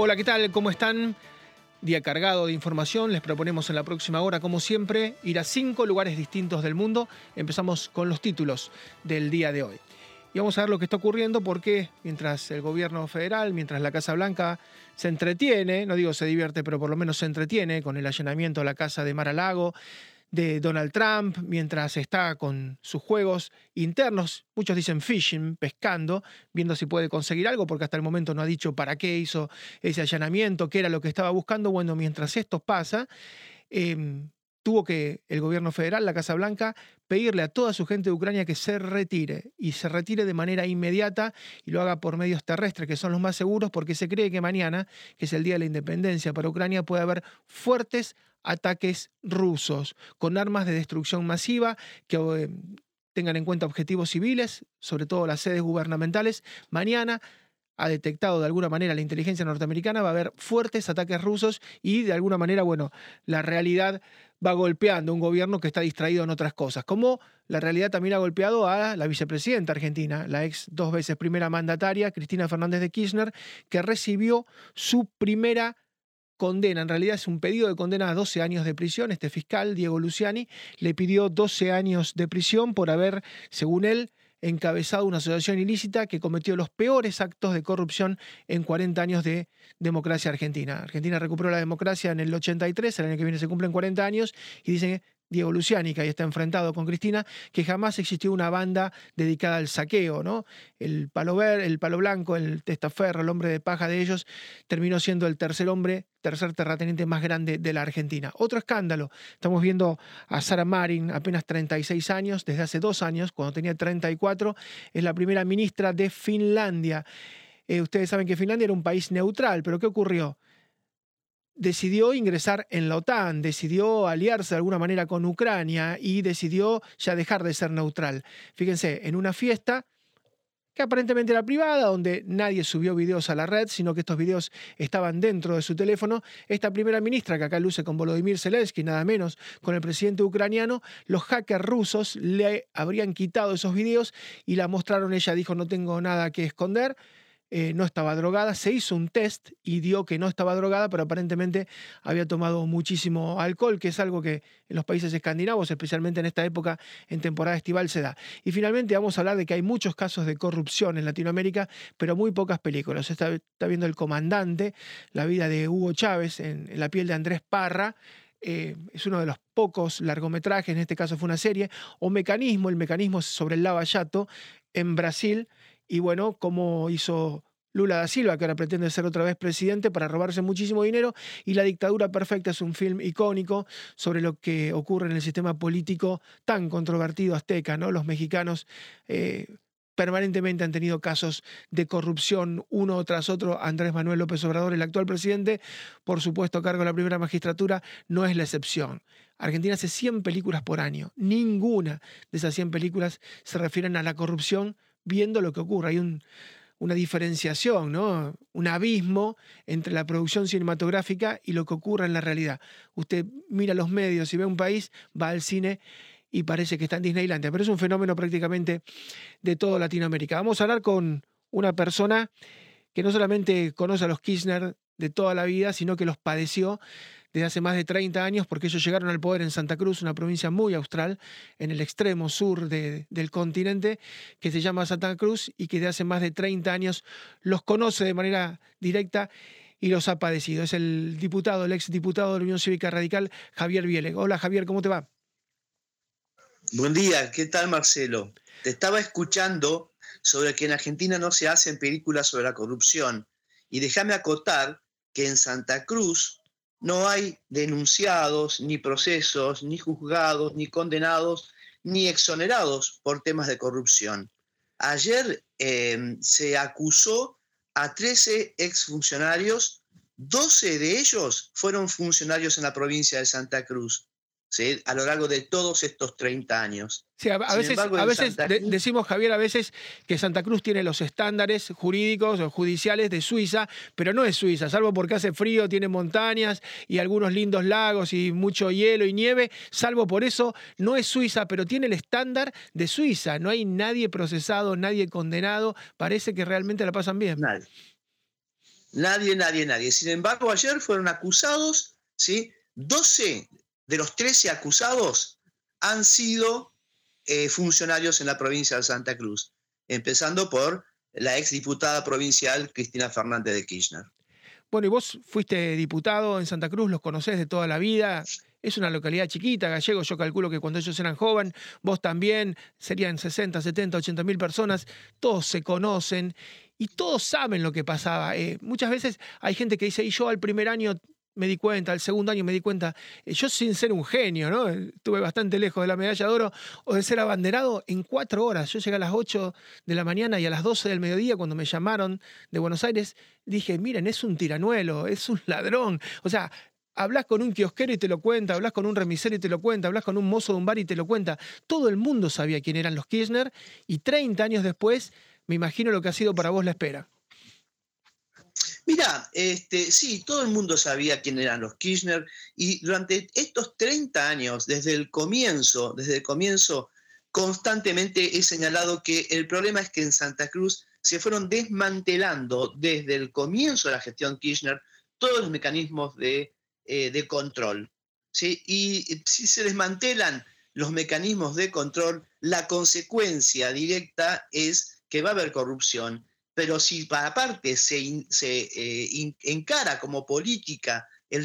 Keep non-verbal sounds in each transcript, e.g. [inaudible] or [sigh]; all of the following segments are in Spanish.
Hola, ¿qué tal? ¿Cómo están? Día cargado de información. Les proponemos en la próxima hora, como siempre, ir a cinco lugares distintos del mundo. Empezamos con los títulos del día de hoy. Y vamos a ver lo que está ocurriendo porque mientras el gobierno federal, mientras la Casa Blanca se entretiene, no digo se divierte, pero por lo menos se entretiene con el allanamiento a la casa de Mar-a-Lago, de Donald Trump mientras está con sus juegos internos, muchos dicen fishing, pescando, viendo si puede conseguir algo, porque hasta el momento no ha dicho para qué hizo ese allanamiento, qué era lo que estaba buscando. Bueno, mientras esto pasa, em, tuvo que el gobierno federal, la Casa Blanca, pedirle a toda su gente de Ucrania que se retire y se retire de manera inmediata y lo haga por medios terrestres, que son los más seguros, porque se cree que mañana, que es el Día de la Independencia para Ucrania, puede haber fuertes ataques rusos con armas de destrucción masiva que eh, tengan en cuenta objetivos civiles, sobre todo las sedes gubernamentales. Mañana ha detectado de alguna manera la inteligencia norteamericana, va a haber fuertes ataques rusos y de alguna manera, bueno, la realidad va golpeando un gobierno que está distraído en otras cosas, como la realidad también ha golpeado a la vicepresidenta argentina, la ex dos veces primera mandataria, Cristina Fernández de Kirchner, que recibió su primera condena, en realidad es un pedido de condena a 12 años de prisión. Este fiscal, Diego Luciani, le pidió 12 años de prisión por haber, según él, encabezado una asociación ilícita que cometió los peores actos de corrupción en 40 años de democracia argentina. Argentina recuperó la democracia en el 83, el año que viene se cumplen 40 años, y dicen Diego Luciani, que ahí está enfrentado con Cristina, que jamás existió una banda dedicada al saqueo, ¿no? El palo, el palo blanco, el testaferro, el hombre de paja de ellos, terminó siendo el tercer hombre, tercer terrateniente más grande de la Argentina. Otro escándalo, estamos viendo a Sara Marin, apenas 36 años, desde hace dos años, cuando tenía 34, es la primera ministra de Finlandia. Eh, ustedes saben que Finlandia era un país neutral, pero ¿qué ocurrió? Decidió ingresar en la OTAN, decidió aliarse de alguna manera con Ucrania y decidió ya dejar de ser neutral. Fíjense, en una fiesta que aparentemente era privada, donde nadie subió videos a la red, sino que estos videos estaban dentro de su teléfono. Esta primera ministra, que acá luce con Volodymyr Zelensky, nada menos, con el presidente ucraniano, los hackers rusos le habrían quitado esos videos y la mostraron. Ella dijo, no tengo nada que esconder. Eh, no estaba drogada. Se hizo un test y dio que no estaba drogada, pero aparentemente había tomado muchísimo alcohol, que es algo que en los países escandinavos, especialmente en esta época, en temporada estival, se da. Y finalmente vamos a hablar de que hay muchos casos de corrupción en Latinoamérica, pero muy pocas películas. Está, está viendo El Comandante, la vida de Hugo Chávez en, la piel de Andrés Parra. Eh, es uno de los pocos largometrajes, en este caso fue una serie, o Mecanismo, el mecanismo sobre el lavallato en Brasil, y bueno, cómo hizo Lula da Silva, que ahora pretende ser otra vez presidente para robarse muchísimo dinero, y La dictadura perfecta es un film icónico sobre lo que ocurre en el sistema político tan controvertido azteca, ¿no? Los mexicanos eh, permanentemente han tenido casos de corrupción uno tras otro. Andrés Manuel López Obrador, el actual presidente, por supuesto, a cargo de la primera magistratura, no es la excepción. Argentina hace 100 películas por año. Ninguna de esas 100 películas se refieren a la corrupción viendo lo que ocurre. Hay una diferenciación, un abismo entre la producción cinematográfica y lo que ocurre en la realidad. Usted mira los medios y ve un país, va al cine y parece que está en Disneylandia, pero es un fenómeno prácticamente de toda Latinoamérica. Vamos a hablar con una persona que no solamente conoce a los Kirchner de toda la vida, sino que los padeció desde hace más de 30 años, porque ellos llegaron al poder en Santa Cruz, una provincia muy austral, en el extremo sur del continente, que se llama Santa Cruz y que desde hace más de 30 años los conoce de manera directa y los ha padecido. Es el diputado, el ex diputado de la Unión Cívica Radical, Javier Biele. Hola Javier, ¿cómo te va? Buen día, ¿qué tal Marcelo? Te estaba escuchando sobre que en Argentina no se hacen películas sobre la corrupción y déjame acotar que en Santa Cruz no hay denunciados, ni procesos, ni juzgados, ni condenados, ni exonerados por temas de corrupción. Ayer em, se acusó a 13 exfuncionarios, 12 de ellos fueron funcionarios en la provincia de Santa Cruz a lo largo de todos estos 30 años. Sí, a, veces, a veces decimos, Javier, a veces que Santa Cruz tiene los estándares jurídicos o judiciales de Suiza, pero no es Suiza, salvo porque hace frío, tiene montañas y algunos lindos lagos y mucho hielo y nieve, salvo por eso no es Suiza, pero tiene el estándar de Suiza. No hay nadie procesado, nadie condenado, parece que realmente la pasan bien. Nadie. Nadie, nadie, nadie. Sin embargo, ayer fueron acusados, ¿sí? 12 de los 13 acusados han sido eh, funcionarios en la provincia de Santa Cruz, empezando por la exdiputada provincial Cristina Fernández de Kirchner. Bueno, y vos fuiste diputado en Santa Cruz, los conocés de toda la vida. Es una localidad chiquita, Gallego, yo calculo que cuando ellos eran jóvenes, vos también, serían 60, 70, 80 mil personas, todos se conocen y todos saben lo que pasaba. Eh, muchas veces hay gente que dice, y yo al primer año me di cuenta, al segundo año me di cuenta, eh, yo sin ser un genio, ¿no? Estuve bastante lejos de la medalla de oro o de ser abanderado en cuatro horas. Yo llegué a las 8 de la mañana y a las 12 del mediodía, cuando me llamaron de Buenos Aires, dije, miren, es un tiranuelo, es un ladrón. O sea, hablas con un kiosquero y te lo cuenta, hablas con un remisero y te lo cuenta, hablas con un mozo de un bar y te lo cuenta. Todo el mundo sabía quién eran los Kirchner y 30 años después, me imagino lo que ha sido para vos la espera. Mira, este, sí, todo el mundo sabía quién eran los Kirchner y durante estos 30 años, desde el comienzo, desde el comienzo, constantemente he señalado que el problema es que en Santa Cruz se fueron desmantelando desde el comienzo de la gestión Kirchner todos los mecanismos de, eh, control. ¿sí? Y si se desmantelan los mecanismos de control, la consecuencia directa es que va a haber corrupción pero si para parte se, se eh, encara como política el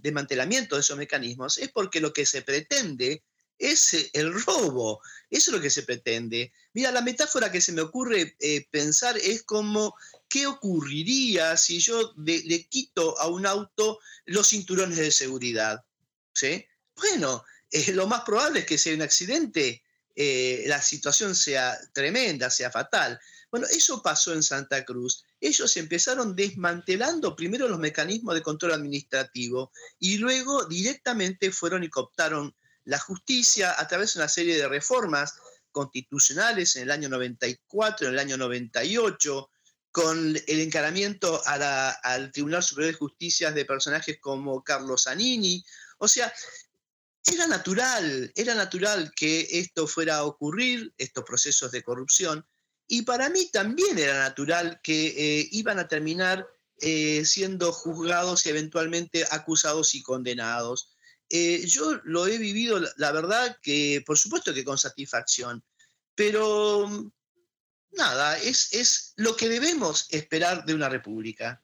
desmantelamiento de esos mecanismos, es porque lo que se pretende es eh, el robo. Eso es lo que se pretende. Mira, la metáfora que se me ocurre eh, pensar es como, ¿qué ocurriría si yo le quito a un auto los cinturones de seguridad? ¿Sí? Bueno, lo más probable es que sea un accidente, la situación sea tremenda, sea fatal. Bueno, eso pasó en Santa Cruz. Ellos empezaron desmantelando primero los mecanismos de control administrativo y luego directamente fueron y cooptaron la justicia a través de una serie de reformas constitucionales en el año 94, en el año 98, con el encaramiento al Tribunal Superior de Justicia de personajes como Carlos Zanini. O sea, era natural, era natural que esto fuera a ocurrir, estos procesos de corrupción, y para mí también era natural que eh, iban a terminar eh, siendo juzgados y eventualmente acusados y condenados. Eh, yo lo he vivido, la verdad, que por supuesto que con satisfacción, pero nada, es, es lo que debemos esperar de una república.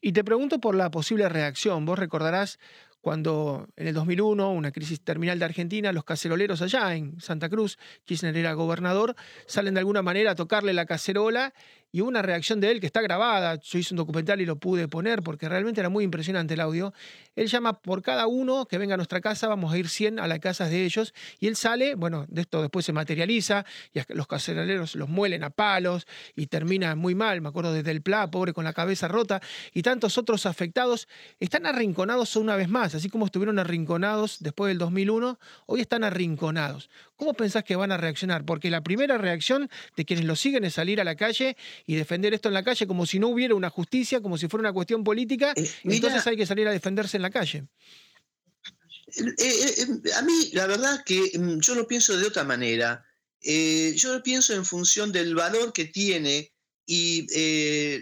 Y te pregunto por la posible reacción. Vos recordarás cuando en el 2001, una crisis terminal de Argentina, los caceroleros allá en Santa Cruz, Kirchner era gobernador, salen de alguna manera a tocarle la cacerola y una reacción de él que está grabada, yo hice un documental y lo pude poner porque realmente era muy impresionante el audio, él llama por cada uno que venga a nuestra casa, vamos a ir 100 a las casas de ellos, y él sale, bueno, de esto después se materializa, y los caceroleros los muelen a palos y termina muy mal, me acuerdo desde el Pla, pobre con la cabeza rota, y tantos otros afectados están arrinconados una vez más, así como estuvieron arrinconados después del 2001, hoy están arrinconados. ¿Cómo pensás que van a reaccionar? Porque la primera reacción de quienes lo siguen es salir a la calle y defender esto en la calle como si no hubiera una justicia, como si fuera una cuestión política. Eh, entonces hay que salir a defenderse en la calle. Eh, eh, a mí, la verdad que mm, yo lo pienso de otra manera. yo lo pienso en función del valor que tiene y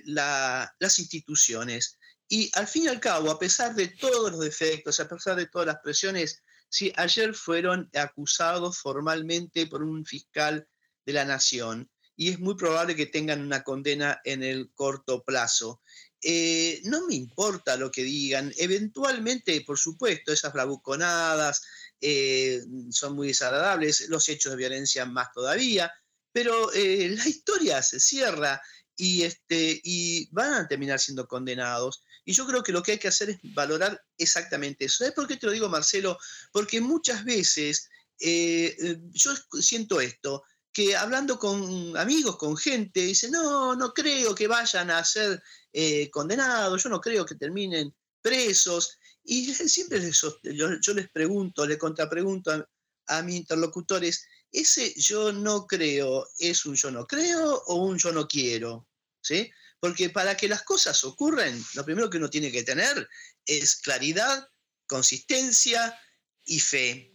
las instituciones. Y al fin y al cabo, a pesar de todos los defectos, a pesar de todas las presiones Sí, ayer fueron acusados formalmente por un fiscal de la Nación y es muy probable que tengan una condena en el corto plazo. Eh, no me importa lo que digan, eventualmente, por supuesto, esas bravuconadas eh, son muy desagradables, los hechos de violencia más todavía, pero eh, la historia se cierra y, este, y van a terminar siendo condenados. Y yo creo que lo que hay que hacer es valorar exactamente eso. ¿Sabes por qué te lo digo, Marcelo? Porque muchas veces yo siento esto, que hablando con amigos, con gente, dicen, no, no creo que vayan a ser eh, condenados, yo no creo que terminen presos. Y siempre les, yo, les pregunto, les contrapregunto a, a mis interlocutores, ¿ese yo no creo es un yo no creo o un yo no quiero? ¿Sí? Porque para que las cosas ocurran, lo primero que uno tiene que tener es claridad, consistencia y fe.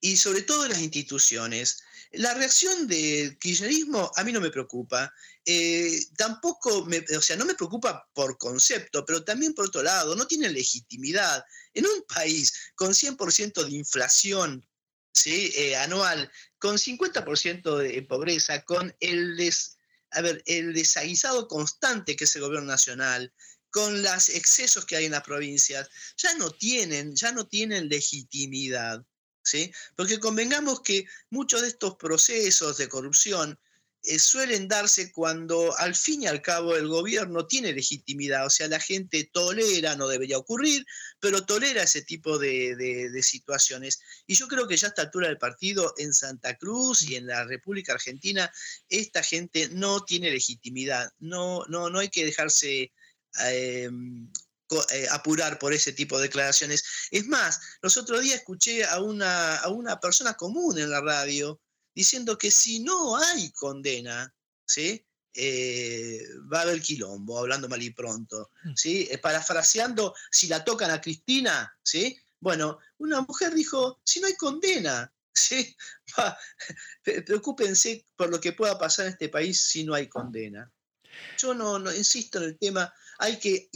Y sobre todo en las instituciones. La reacción del kirchnerismo a mí no me preocupa. Eh, tampoco, me, o sea, no me preocupa por concepto, pero también por otro lado, no tiene legitimidad. En un país con 100% de inflación. Eh, anual, con 50% de pobreza, con el, des, a ver, el desaguisado constante que es el gobierno nacional, con los excesos que hay en las provincias, ya no tienen, ya no tienen legitimidad. ¿Sí? Porque convengamos que muchos de estos procesos de corrupción eh, suelen darse cuando al fin y al cabo el gobierno tiene legitimidad, o sea, la gente tolera, no debería ocurrir, pero tolera ese tipo de, situaciones. Y yo creo que ya a esta altura del partido en Santa Cruz y en la República Argentina, esta gente no tiene legitimidad, no, no, no hay que dejarse... Em, eh, apurar por ese tipo de declaraciones. Es más, los otros días escuché a una, a una persona común en la radio diciendo que si no hay condena, ¿sí? Eh, va a haber quilombo, hablando mal y pronto, mm. ¿sí? Eh, parafraseando, si la tocan a Cristina, ¿sí? Bueno, una mujer dijo, si no hay condena, [laughs] ¿sí? preocúpense por lo que pueda pasar en este país si no hay condena. Yo no, no insisto en el tema, hay que,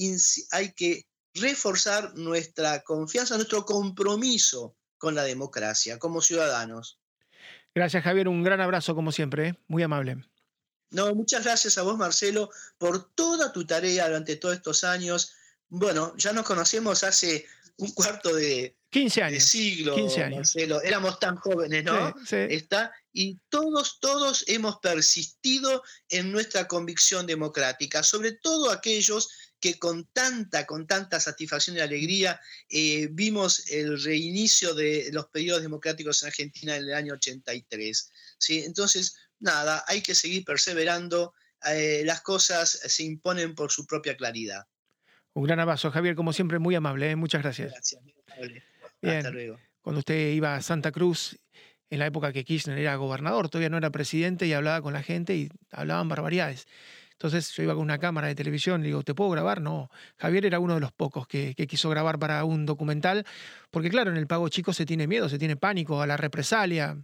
hay que reforzar nuestra confianza, nuestro compromiso con la democracia como ciudadanos. Gracias, Javier. Un gran abrazo, como siempre. ¿eh? Muy amable. No, muchas gracias a vos, Marcelo, por toda tu tarea durante todos estos años. Bueno, ya nos conocemos hace un cuarto de, 15 años. siglo, 15 años. Marcelo. Éramos tan jóvenes, ¿no? Sí, Está, y todos, todos hemos persistido en nuestra convicción democrática, sobre todo aquellos que con tanta, con tanta satisfacción y alegría eh, vimos el reinicio de los periodos democráticos en Argentina en el año 83. ¿sí? Entonces, nada, hay que seguir perseverando, eh, las cosas se imponen por su propia claridad. Un gran abrazo, Javier, como siempre, muy amable. ¿eh? Muchas gracias. Gracias, Hasta luego. Cuando usted iba a Santa Cruz, en la época que Kirchner era gobernador, todavía no era presidente y hablaba con la gente y hablaban barbaridades. Entonces yo iba con una cámara de televisión y digo, ¿te puedo grabar? No. Javier era uno de los pocos que, que, quiso grabar para un documental, porque claro, en el pago chico se tiene miedo, se tiene pánico a la represalia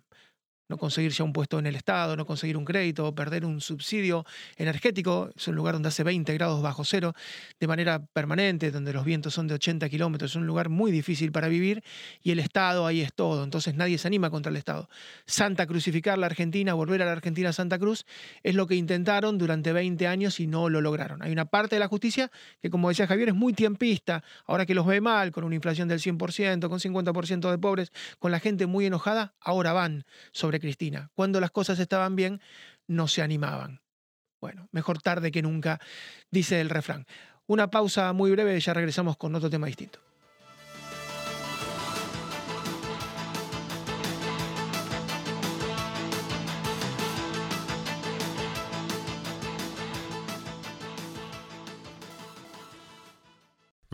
no conseguir ya un puesto en el Estado, no conseguir un crédito, perder un subsidio energético, es un lugar donde hace 20 grados bajo cero de manera permanente, donde los vientos son de 80 kilómetros, es un lugar muy difícil para vivir y el Estado ahí es todo, entonces nadie se anima contra el Estado. Santa crucificar la Argentina, volver a la Argentina Santa Cruz, es lo que intentaron durante 20 años y no lo lograron. Hay una parte de la justicia que, como decía Javier, es muy tiempista, ahora que los ve mal, con una inflación del 100%, con 50% de pobres, con la gente muy enojada, ahora van sobre Cristina. Cuando las cosas estaban bien, no se animaban. Bueno, mejor tarde que nunca, dice el refrán. Una pausa muy breve y ya regresamos con otro tema distinto.